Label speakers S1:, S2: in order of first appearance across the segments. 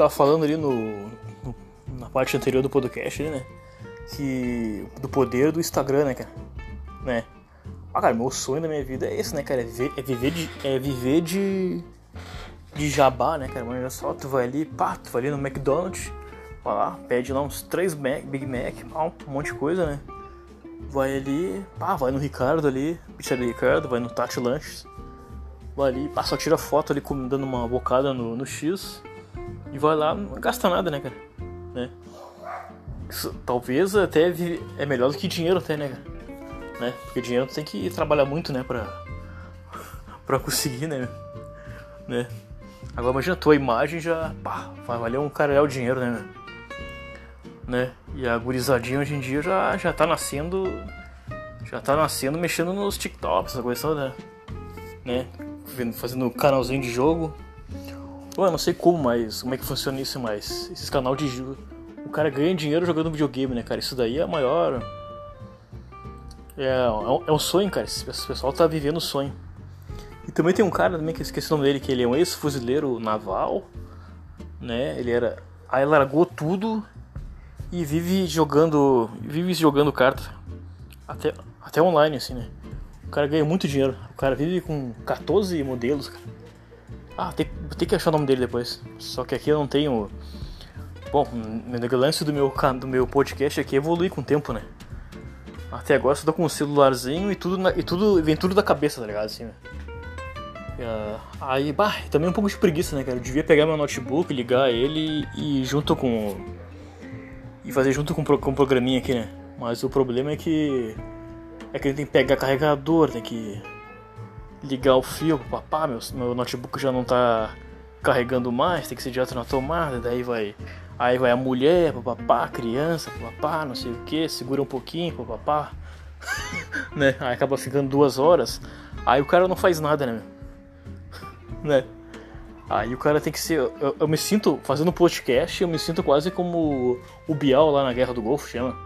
S1: tava falando ali no, na parte anterior do podcast, né? Que do poder do Instagram, né, cara? Né? Ah, cara, meu sonho da minha vida é esse, né, cara? É viver, é viver de. É viver de. De jabá, né, cara? Mas só, tu vai ali, pá, tu vai ali no McDonald's, vai lá, pede lá uns 3 Mac, Big Mac, um monte de coisa, né? Vai ali, pá, vai no Ricardo ali, pizzaria Ricardo, vai no Tati Lanches, vai ali, pá, só tira foto ali dando uma bocada no, no X e vai lá, não gasta nada, né, cara? Né? Talvez até é melhor do que dinheiro até, né, cara? né? Porque dinheiro tem que trabalhar muito, né, pra, pra conseguir, né? né? Agora imagina tua imagem já, pá, vai valer um caralho o dinheiro, né, né? E a gurizadinha hoje em dia já, já tá nascendo, já tá nascendo mexendo nos TikToks, essa coisa toda, né? Fazendo canalzinho de jogo. Eu não sei como, mas como é que funciona isso mais. Esses canal de. O cara ganha dinheiro jogando videogame, né, cara? Isso daí é maior é, é, é um sonho, cara. Esse pessoal tá vivendo o sonho. E também tem um cara também que eu esqueci o nome dele, que ele é um ex-fuzileiro naval, né? Ele era. Aí largou tudo e vive jogando. Vive jogando carta. Até, até online, assim, né? O cara ganha muito dinheiro. O cara vive com 14 modelos, cara. Ah, tem, tem que achar o nome dele depois. Só que aqui eu não tenho. Bom, o lance do meu, do meu podcast aqui é com o tempo, né? Até agora só tô com um celularzinho e tudo, na, e tudo vem tudo da cabeça, tá ligado? Assim, né? Uh, aí, bah, também um pouco de preguiça, né, cara? Eu devia pegar meu notebook, ligar ele e junto com. E fazer junto com, com programinha aqui, né? Mas o problema é que. É que ele tem que pegar carregador, tem que ligar o fio papá, meu, meu notebook já não tá carregando mais, tem que ser direto na tomada, daí vai Aí vai a mulher, papapá, criança, papapá, não sei o que, segura um pouquinho, papapá. né? Aí acaba ficando duas horas. Aí o cara não faz nada, né? né? Aí o cara tem que ser. Eu, eu, me sinto, fazendo podcast, eu me sinto quase como o Bial lá na Guerra do Golfo, chama.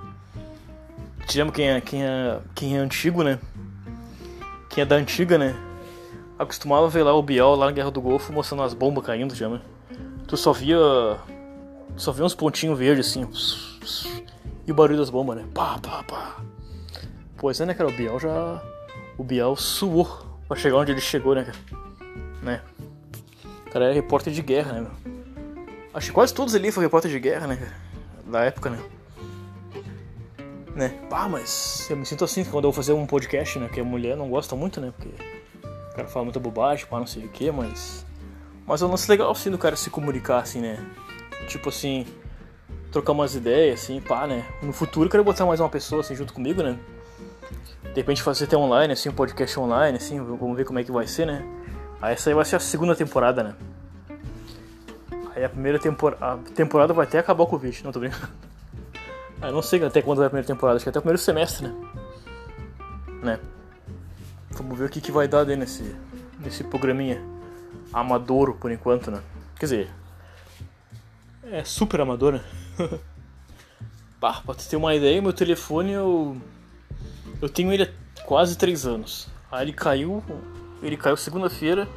S1: Chama quem é, quem é, quem é antigo, né? Quem é da antiga, né? Acostumava ver lá o Bial lá na Guerra do Golfo mostrando as bombas caindo, chama. Tu só via só vê uns pontinhos verdes assim. E o barulho das bombas, né? Pá, pá, pá. Pois é, né, cara? O Biel já. O Biel suou pra chegar onde ele chegou, né, cara? Né? O cara é repórter de guerra, né, meu? Acho que quase todos ali foram repórter de guerra, né, cara? Da época, né? Né? Pá, mas eu me sinto assim quando eu vou fazer um podcast, né? Que a mulher não gosta muito, né? Porque o cara fala muita bobagem, pá, não sei o que, mas. Mas é um lance legal assim do cara se comunicar, assim, né? tipo assim, trocar umas ideias, assim, pá, né? No futuro eu quero botar mais uma pessoa assim junto comigo, né? De repente fazer até online, assim, um podcast online, assim, vamos ver como é que vai ser, né? Aí essa aí vai ser a segunda temporada, né? Aí a primeira temporada. A temporada vai até acabar o Covid, não tô brincando. Eu não sei até quando vai a primeira temporada, acho que até o primeiro semestre, né? Né? Vamos ver o que, que vai dar nesse, nesse programinha amador por enquanto, né? Quer dizer, é super amadora. Pá, pra ter uma ideia, meu telefone eu. Eu tenho ele há quase 3 anos. Aí ele caiu. Ele caiu segunda-feira,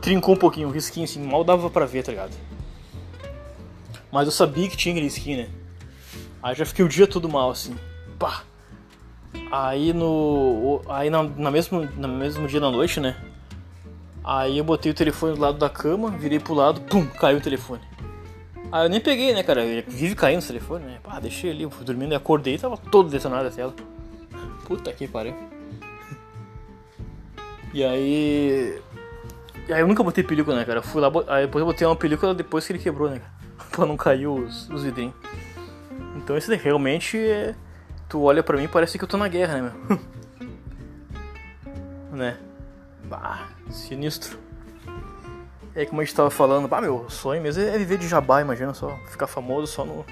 S1: trincou um pouquinho, o risquinho assim, mal dava pra ver, tá ligado? Mas eu sabia que tinha aquele skin, né? Aí já fiquei o dia todo mal, assim. Pá! Aí no. Aí na, na mesmo, no mesmo dia da noite, né? Aí eu botei o telefone do lado da cama, virei pro lado, pum, caiu o telefone. Ah, eu nem peguei, né, cara? Ele vive caindo o telefone, né? Pá, deixei ali, fui dormindo acordei e tava todo detonado a tela. Puta que pariu. E aí. E aí eu nunca botei película, né, cara? Fui lá, aí depois eu botei uma película depois que ele quebrou, né, pra não cair os, os vidrinhos. Então esse realmente é. Tu olha pra mim parece que eu tô na guerra, né, meu? né? Bah, sinistro. É como a gente tava falando, bah, meu sonho mesmo é viver de jabá, imagina só, ficar famoso só no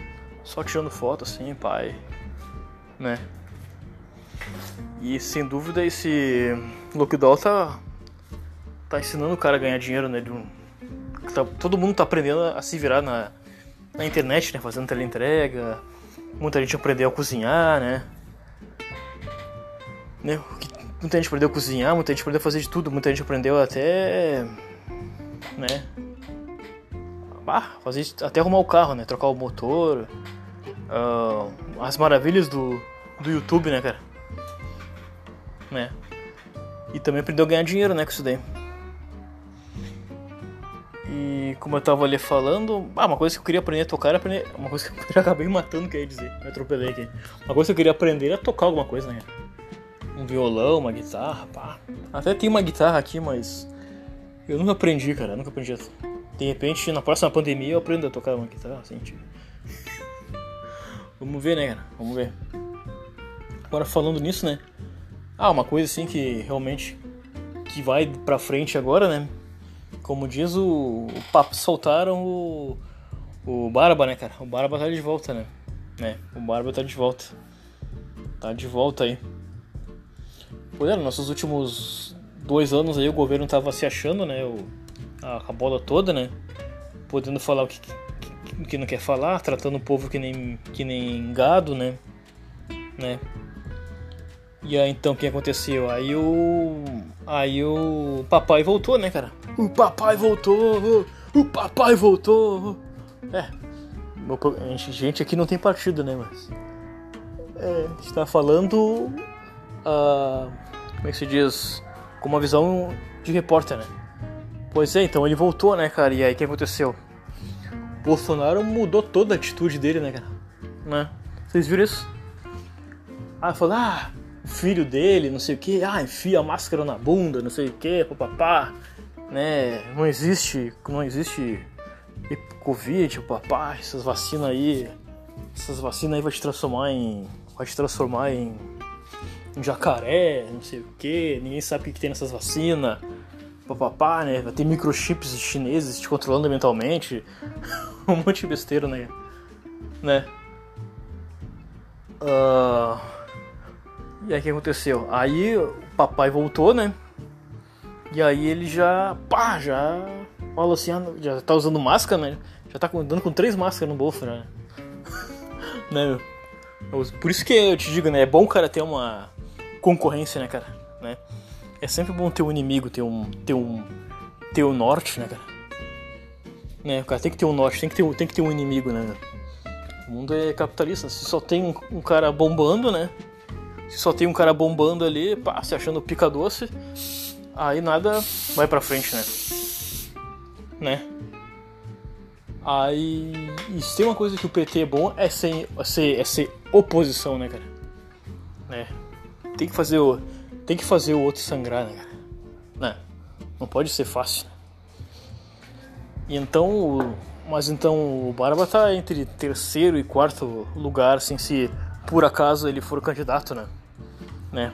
S1: só tirando foto assim, pai, né? E sem dúvida esse lockdown tá tá ensinando o cara a ganhar dinheiro, né? Um, tá, todo mundo tá aprendendo a se virar na, na internet, né? Fazendo teleentrega. Muita gente aprendeu a cozinhar, né? né? Muita gente aprendeu a cozinhar, muita gente aprendeu a fazer de tudo, muita gente aprendeu até né? fazer até arrumar o carro, né? Trocar o motor. Uh, as maravilhas do, do YouTube, né, cara? Né? E também aprendeu a ganhar dinheiro, né, com isso daí. Como eu tava ali falando, ah, uma coisa que eu queria aprender a tocar era aprender. Uma coisa que eu acabei matando, quer dizer, me atropelei aqui. Uma coisa que eu queria aprender era tocar alguma coisa, né? Um violão, uma guitarra, pá. Até tem uma guitarra aqui, mas. Eu nunca aprendi, cara, nunca aprendi. De repente, na próxima pandemia, eu aprendo a tocar uma guitarra, assim, tipo. Vamos ver, né, cara? Vamos ver. Agora falando nisso, né? Ah, uma coisa assim que realmente que vai pra frente agora, né? Como diz o, o papo, soltaram o, o Barba, né, cara? O Barba tá de volta, né? né? O Barba tá de volta. Tá de volta aí. Pois é, nossos últimos dois anos aí o governo tava se achando, né? O, a, a bola toda, né? Podendo falar o que, que, que, não quer falar, tratando o povo que nem, que nem gado, né? né? E aí então o que aconteceu? Aí o. Aí o papai voltou, né, cara? O papai voltou! O papai voltou! É. Gente aqui não tem partido, né? Mas. É, a gente tá falando. Uh, como é que se diz? Com uma visão de repórter, né? Pois é, então ele voltou, né, cara? E aí o que aconteceu? Bolsonaro mudou toda a atitude dele, né, cara? Né? Vocês viram isso? Ah, falou, ah, filho dele, não sei o que, ah, enfia a máscara na bunda, não sei o que, papapá né? Não existe, não existe Covid, papá, essas vacinas aí, essas vacinas aí vai te transformar em, vai te transformar em, em jacaré, não sei o que, ninguém sabe o que, que tem nessas vacinas, papapá, né? Vai ter microchips chineses te controlando mentalmente, um monte de besteira, né? Né? Uh... E aí o que aconteceu? Aí o papai voltou, né? E aí ele já, pá, já fala assim, ah, já tá usando máscara, né? Já tá andando com três máscaras no bolso, né? né? Por isso que eu te digo, né? É bom cara ter uma concorrência, né, cara? Né? É sempre bom ter um inimigo, ter um, ter um, ter um norte, né, cara? Né? Cara tem que ter um norte, tem que ter, tem que ter um inimigo, né? O mundo é capitalista. Se só tem um, um cara bombando, né? Se só tem um cara bombando ali, pá, se achando pica doce, aí nada vai pra frente, né? Né? Aí. E se tem uma coisa que o PT é bom é ser, é ser, é ser oposição, né, cara? Né? Tem que fazer o. Tem que fazer o outro sangrar, né, cara? Né? Não pode ser fácil. Né? E então. Mas então o Barba tá entre terceiro e quarto lugar, assim, se por acaso ele for candidato, né? Né?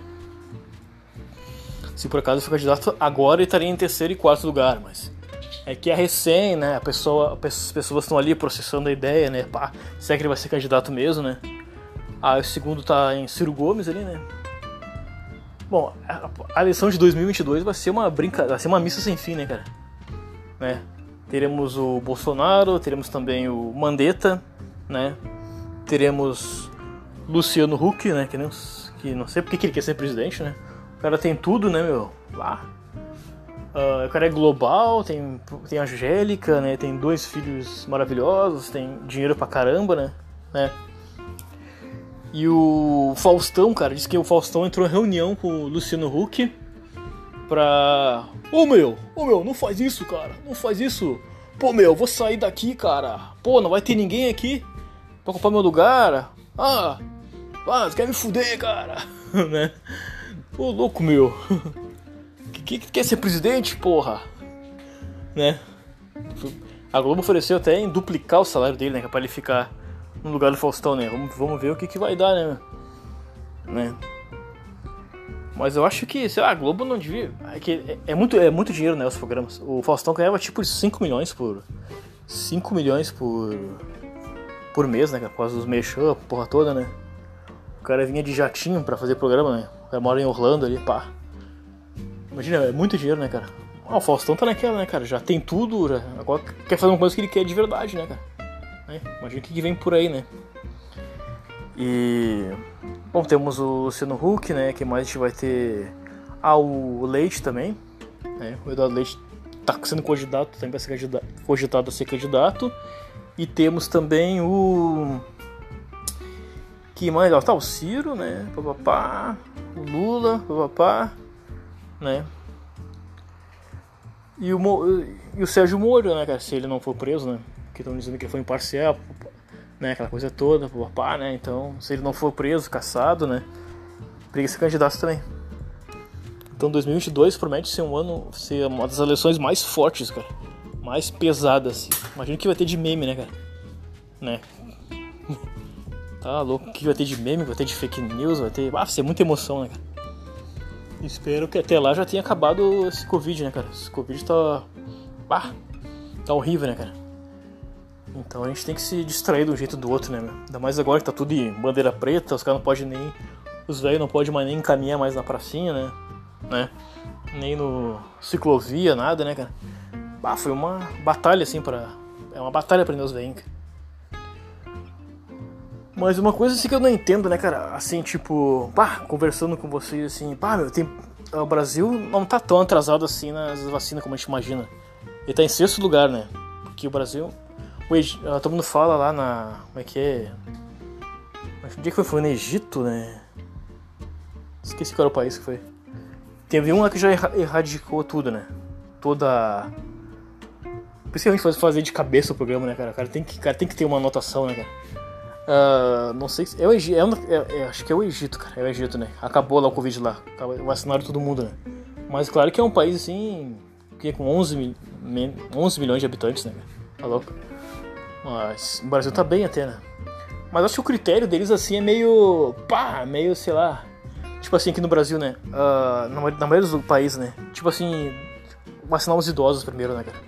S1: Se por acaso for candidato, agora ele estaria em terceiro e quarto lugar, mas é que é recém, né? A pessoa, as pessoas estão ali processando a ideia, né? Pá, será que ele vai ser candidato mesmo, né? Ah, o segundo tá em Ciro Gomes ali, né? Bom, a, a eleição de 2022 vai ser uma brincadeira, vai ser uma missa sem fim, né, cara? Né? Teremos o Bolsonaro, teremos também o Mandetta, né? Teremos Luciano Huck, né? Que não, que não sei porque que ele quer ser presidente, né? Cara tem tudo, né, meu? Lá. Uh, o cara é global, tem, tem Angélica, né? Tem dois filhos maravilhosos, tem dinheiro pra caramba, né? né? E o Faustão, cara, disse que o Faustão entrou em reunião com o Luciano Huck pra. Ô meu, ô meu, não faz isso, cara, não faz isso. Pô, meu, vou sair daqui, cara. Pô, não vai ter ninguém aqui pra ocupar meu lugar. Ah, ah, você quer me fuder, cara, né? Ô louco meu. que, que quer ser presidente, porra? Né? A Globo ofereceu até em duplicar o salário dele, né? Pra ele ficar no lugar do Faustão, né? Vamos, vamos ver o que, que vai dar, né? né? Mas eu acho que, sei lá, a Globo não devia. É, que é, é, muito, é muito dinheiro, né? Os programas. O Faustão ganhava tipo 5 milhões por. 5 milhões por. por mês, né? Por causa dos mexão, porra toda, né? O cara vinha de jatinho para fazer programa, né? Cara mora em Orlando ali, pá. Imagina, é muito dinheiro, né, cara? Ah, o Faustão tá naquela, né, cara? Já tem tudo, já... agora quer fazer uma coisa que ele quer de verdade, né, cara? É, imagina o que vem por aí, né? E. Bom, temos o Luciano Huck, né? Que mais a gente vai ter. Ah, o Leite também. Né? O Eduardo Leite tá sendo candidato, também vai ser cogitado a ser candidato. E temos também o. Que mais? Ó, tá o Ciro, né? Papapá. O Lula, papapá. Né? E o, e o Sérgio Moro, né, cara? Se ele não for preso, né? Que estão dizendo que foi imparcial, né? Aquela coisa toda, papá, né? Então, se ele não for preso, caçado, né? Briga ser candidato também. Então 2022 promete ser um ano, ser uma das eleições mais fortes, cara. Mais pesadas. Imagina o que vai ter de meme, né, cara? Né? Tá louco, o que vai ter de meme, vai ter de fake news, vai ter. Ah, vai ser muita emoção, né, cara? Espero que até lá já tenha acabado esse Covid, né, cara? Esse Covid tá. Ah, tá horrível, né, cara? Então a gente tem que se distrair de um jeito do outro, né, meu? Ainda mais agora que tá tudo em bandeira preta, os caras não podem nem. Os velhos não podem mais nem caminhar mais na pracinha, né? né? Nem no ciclovia, nada, né, cara? Bah, foi uma batalha, assim, para É uma batalha pra os velhinhos. Mas uma coisa assim que eu não entendo, né, cara? Assim, tipo, pá, conversando com vocês, assim, pá, meu, tem... o Brasil não tá tão atrasado assim nas vacinas como a gente imagina. Ele tá em sexto lugar, né? Porque o Brasil. O. Ah, todo mundo fala lá na. Como é que é? Acho que foi? Foi no Egito, né? Esqueci qual era o país que foi. Teve um lá que já erradicou tudo, né? Toda. Principalmente fazer de cabeça o programa, né, cara? O cara tem que, cara tem que ter uma anotação, né, cara? Uh, não sei se. É o Egito. É, é, é, acho que é o Egito, cara. É o Egito, né? Acabou lá o Covid lá. Vacinaram todo mundo, né? Mas claro que é um país assim. Que é com 11, mil, 11 milhões de habitantes, né? Tá louco? Mas o Brasil tá bem até, né? Mas acho que o critério deles assim é meio. pá, meio, sei lá. Tipo assim, aqui no Brasil, né? Uh, na, na maioria dos países, né? Tipo assim, vacinar os idosos primeiro, né, cara?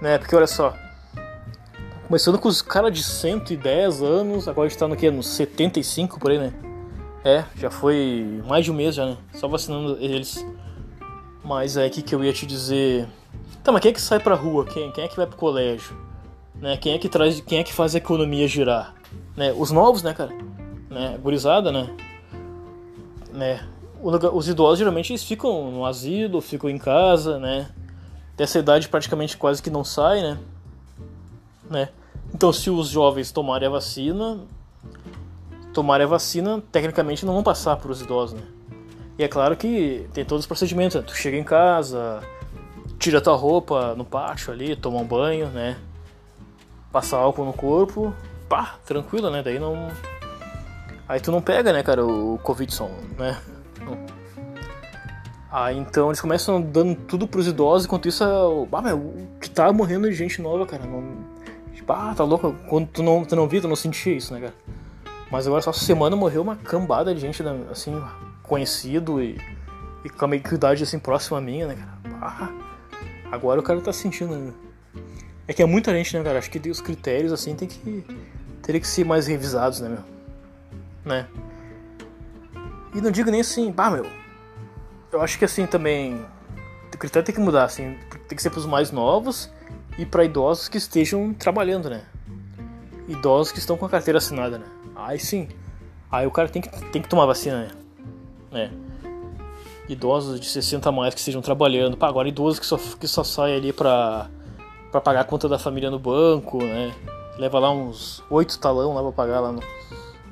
S1: Né? Porque olha só. Começando com os caras de 110 anos, agora a gente tá no que? Nos 75 por aí, né? É, já foi mais de um mês já, né? Só vacinando eles. Mas é aqui que eu ia te dizer. Tá, mas quem é que sai pra rua? Quem? Quem é que vai pro colégio? Né? Quem é que traz. Quem é que faz a economia girar? Né? Os novos, né, cara? Né? Gurizada, né? né? Os idosos geralmente eles ficam no asilo, ficam em casa, né? Dessa idade praticamente quase que não sai, né? né? Então se os jovens tomarem a vacina, tomarem a vacina, tecnicamente não vão passar para os idosos, né? E é claro que tem todos os procedimentos, né? Tu chega em casa, tira tua roupa no pátio ali, toma um banho, né? Passa álcool no corpo, pá, tranquilo, né? Daí não Aí tu não pega, né, cara, o Covid, né? Aí então eles começam dando tudo pros idosos, enquanto isso, ah, meu, que tá morrendo de gente nova, cara. Não, tipo, ah, tá louco. Quando tu não, tu não via, tu não sentia isso, né, cara? Mas agora só essa semana morreu uma cambada de gente, né, assim, conhecido e, e com a idade assim próxima a minha, né, cara? Ah, agora o cara tá sentindo, né? É que é muita gente, né, cara? Acho que os critérios assim tem que. teria que ser mais revisados, né, meu? né? E não digo nem assim, pá, meu. Eu acho que assim também. O critério tem que mudar, assim. Tem que ser para os mais novos e para idosos que estejam trabalhando, né? Idosos que estão com a carteira assinada, né? Aí sim. Aí o cara tem que, tem que tomar vacina, né? né? Idosos de 60 a mais que estejam trabalhando. Pá, agora idosos que só, que só saem ali pra, pra pagar a conta da família no banco, né? Leva lá uns oito talão lá pra pagar lá no,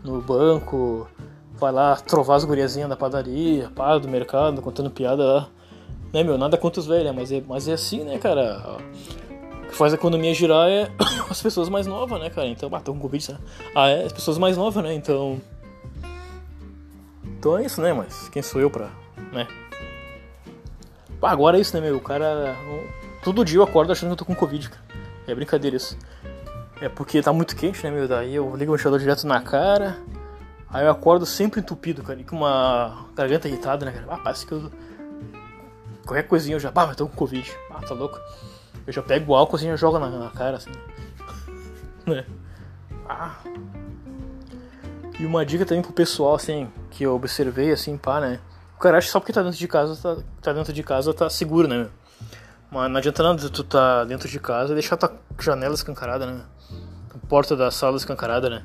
S1: no banco, vai lá trovar as guriazinhas da padaria, pá, do mercado, contando piada lá. Né, meu, nada contra os velhos, mas é, mas é assim, né, cara? Faz a economia girar é as pessoas mais novas, né, cara? Então, bateu um Covid, né? Ah, é, as pessoas mais novas, né? Então. Então é isso, né, mas quem sou eu pra. né? Pá, agora é isso, né, meu? O cara. Todo dia eu acordo achando que eu tô com Covid, cara. É brincadeira isso. É porque tá muito quente, né, meu? Daí eu ligo o ventilador direto na cara. Aí eu acordo sempre entupido, cara, e com uma garganta irritada, né, cara? Ah, parece que eu. Qualquer coisinha eu já. Ah, mas tô com Covid. Ah, tá louco. Eu já pego o álcool assim e jogo na, na cara, assim. né? Ah. E uma dica também pro pessoal, assim, que eu observei, assim, pá, né? O cara acha só porque tá dentro de casa, tá, tá dentro de casa, tá seguro, né, meu? Mas não adianta nada tu tá dentro de casa e deixar tua janela escancarada, né? A porta da sala escancarada, né?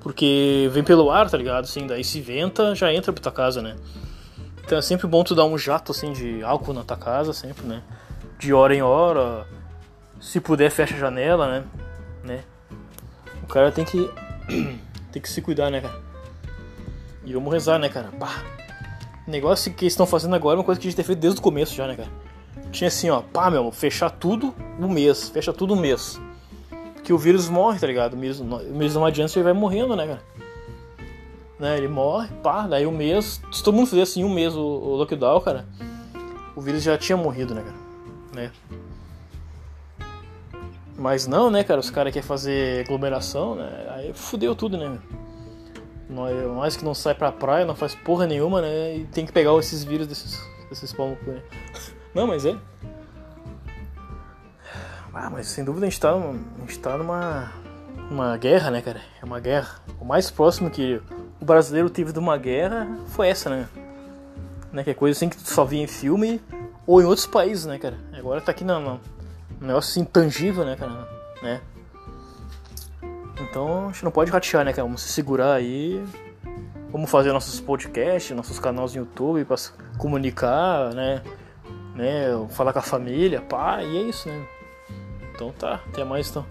S1: Porque vem pelo ar, tá ligado? Assim, daí se venta, já entra pra tua casa, né? Então é sempre bom tu dar um jato assim de álcool na tua casa, sempre, né? De hora em hora. Se puder, fecha a janela, né? né? O cara tem que. tem que se cuidar, né, cara? E vamos rezar, né, cara? Pá. O negócio que eles estão fazendo agora é uma coisa que a gente tem feito desde o começo já, né, cara? Tinha assim, ó, pá, meu, fechar tudo um mês, fecha tudo um mês. Que o vírus morre, tá ligado? O vírus, o vírus não adianta, ele vai morrendo, né, cara? Né, ele morre, pá, daí um mês. Se todo mundo fizesse assim um mês o, o lockdown, cara, o vírus já tinha morrido, né, cara? Né? Mas não, né, cara? Os caras querem fazer aglomeração, né? Aí fudeu tudo, né? Nós que não sai pra praia, não faz porra nenhuma, né? E tem que pegar esses vírus desses, desses palmos, né? Não, mas é. Ah, mas sem dúvida a gente tá, a gente tá numa uma guerra, né, cara? É uma guerra. O mais próximo que o brasileiro teve de uma guerra foi essa, né? né? Que é coisa assim que tu só via em filme ou em outros países, né, cara? Agora tá aqui na, na, um negócio assim intangível, né, cara? Né? Então a gente não pode ratear, né, cara? Vamos se segurar aí. Vamos fazer nossos podcasts, nossos canais no YouTube para comunicar, né? né? Falar com a família, pá, e é isso, né? Então tá, até mais então.